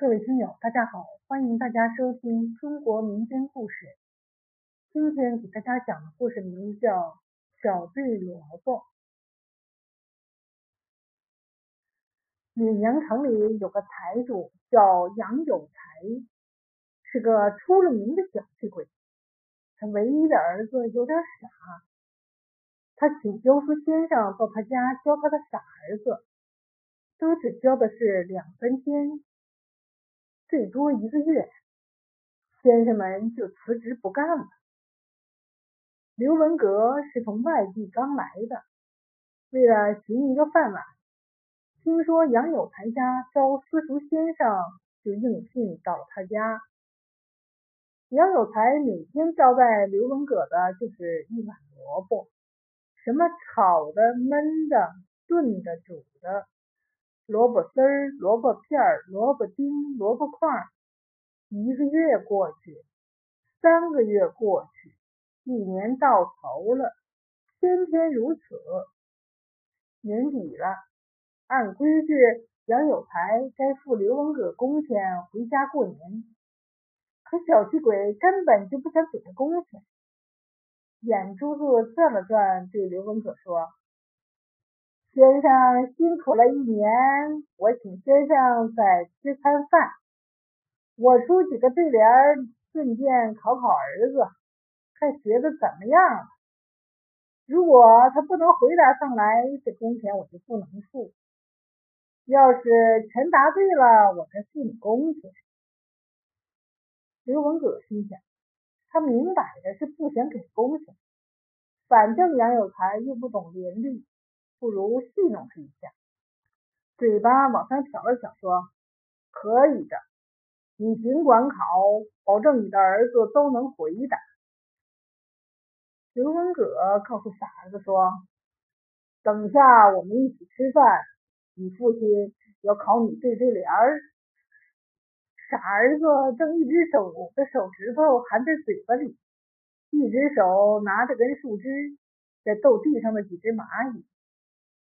各位听友，大家好，欢迎大家收听中国民间故事。今天给大家讲的故事名字叫《小队萝卜》。闵阳城里有个财主叫杨有才，是个出了名的小气鬼。他唯一的儿子有点傻，他请教书先生到他家教他的傻儿子，都只教的是两三天。最多一个月，先生们就辞职不干了。刘文阁是从外地刚来的，为了寻一个饭碗，听说杨有才家招私塾先生，就应聘到了他家。杨有才每天招待刘文阁的就是一碗萝卜，什么炒的、焖的、炖的、煮的。萝卜丝儿、萝卜片儿、萝卜丁、萝卜块儿，一个月过去，三个月过去，一年到头了，天天如此。年底了，按规矩，杨有才该付刘文阁工钱回家过年，可小气鬼根本就不想给他工钱，眼珠子转了转，对刘文阁说。先生辛苦了一年，我请先生再吃餐饭。我出几个对联，顺便考考儿子，看学的怎么样。如果他不能回答上来，这工钱我就不能付。要是全答对了，我再付你工钱。刘文革心想，他明摆着是不想给工钱，反正杨有才又不懂联律。不如戏弄他一下，嘴巴往上挑了挑，说：“可以的，你尽管考，保证你的儿子都能回答。”刘文革告诉傻儿子说：“等下我们一起吃饭，你父亲要考你对对联儿。”傻儿子正一只手的手指头含在嘴巴里，一只手拿着根树枝在逗地上的几只蚂蚁。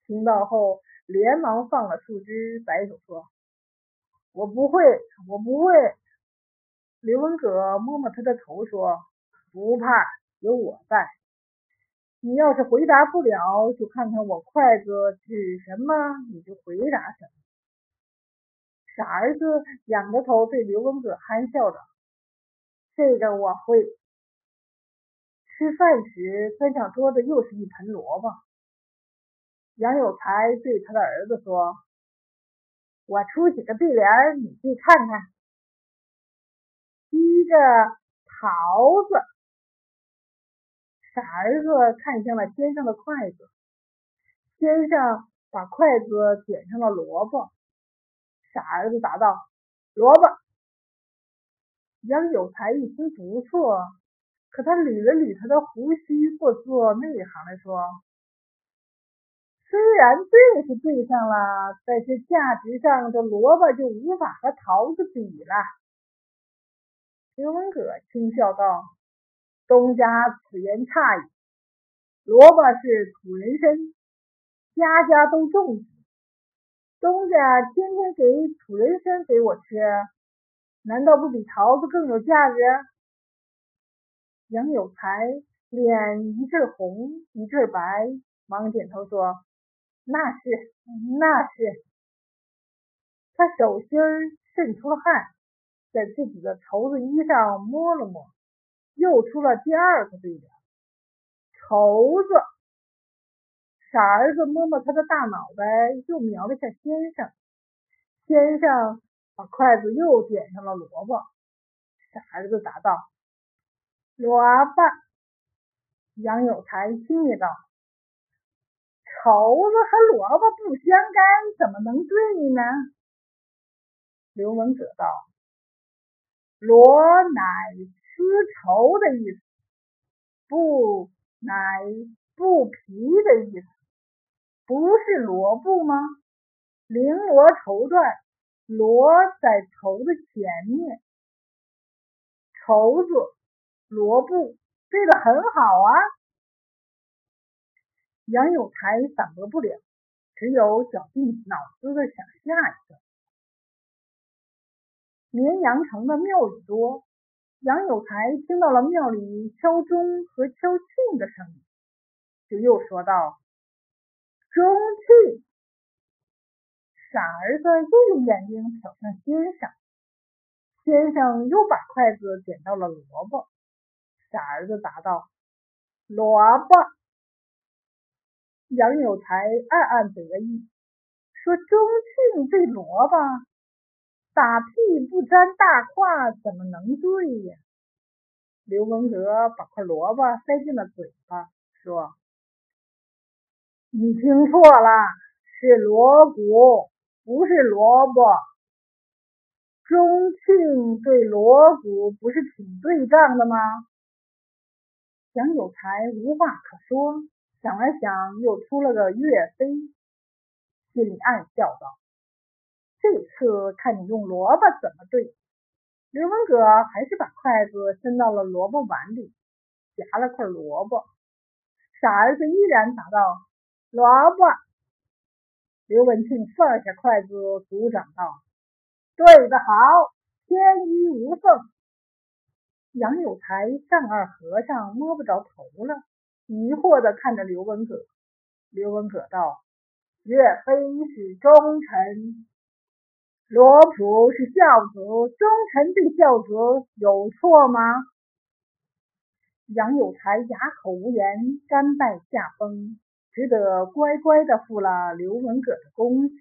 听到后，连忙放了树枝，摆手说：“我不会，我不会。”刘文阁摸摸他的头说：“不怕，有我在。你要是回答不了，就看看我筷子指什么，你就回答什么。”傻儿子仰着头对刘文阁憨笑着：“这个我会。”吃饭时，端上桌子又是一盆萝卜。杨有才对他的儿子说：“我出几个对联，你去看看。第一个桃子。”傻儿子看向了先生的筷子，先生把筷子点上了萝卜。傻儿子答道：“萝卜。”杨有才一听不错，可他捋了捋他的胡须，不做内行的说。虽然对是对上了，但是价值上这萝卜就无法和桃子比了。刘文阁轻笑道：“东家此言差矣。萝卜是土人参，家家都种。东家天天给土人参给我吃，难道不比桃子更有价值？”杨有才脸一阵红一阵白，忙点头说。那是，那是。他手心渗出了汗，在自己的绸子衣上摸了摸，又出了第二个对联。绸子。傻儿子摸摸他的大脑袋，又瞄了下先生。先生把筷子又点上了萝卜。傻儿子答道：“萝卜。”杨有才轻蔑道。绸子和萝卜不相干，怎么能对呢？刘文阁道：“罗乃丝绸的意思，布乃布皮的意思，不是罗布吗？绫罗绸缎，罗在绸的前面，绸子、罗布对的很好啊。”杨有才反驳不了，只有绞尽脑汁的想下一个。绵阳城的庙宇多。杨有才听到了庙里敲钟和敲磬的声音，就又说道：“钟去。”傻儿子又用眼睛瞟向先生，先生又把筷子点到了萝卜。傻儿子答道：“萝卜。”杨有才暗暗得意，说：“钟磬对萝卜。”打屁不沾大胯，怎么能对呀？刘文革把块萝卜塞进了嘴巴，说：“你听错了，是锣鼓，不是萝卜。钟磬对锣鼓不是挺对仗的吗？”杨有才无话可说，想了想，又出了个岳飞，心里暗笑道。这次看你用萝卜怎么对？刘文革还是把筷子伸到了萝卜碗里，夹了块萝卜。傻儿子依然答道：“萝卜。”刘文庆放下筷子，鼓掌道：“对得好，天衣无缝。”杨有才丈二和尚摸不着头了，疑惑的看着刘文革。刘文革道：“岳飞是忠臣。”罗普是孝子，忠臣对孝子有错吗？杨有才哑口无言，甘拜下风，只得乖乖的付了刘文革的工钱。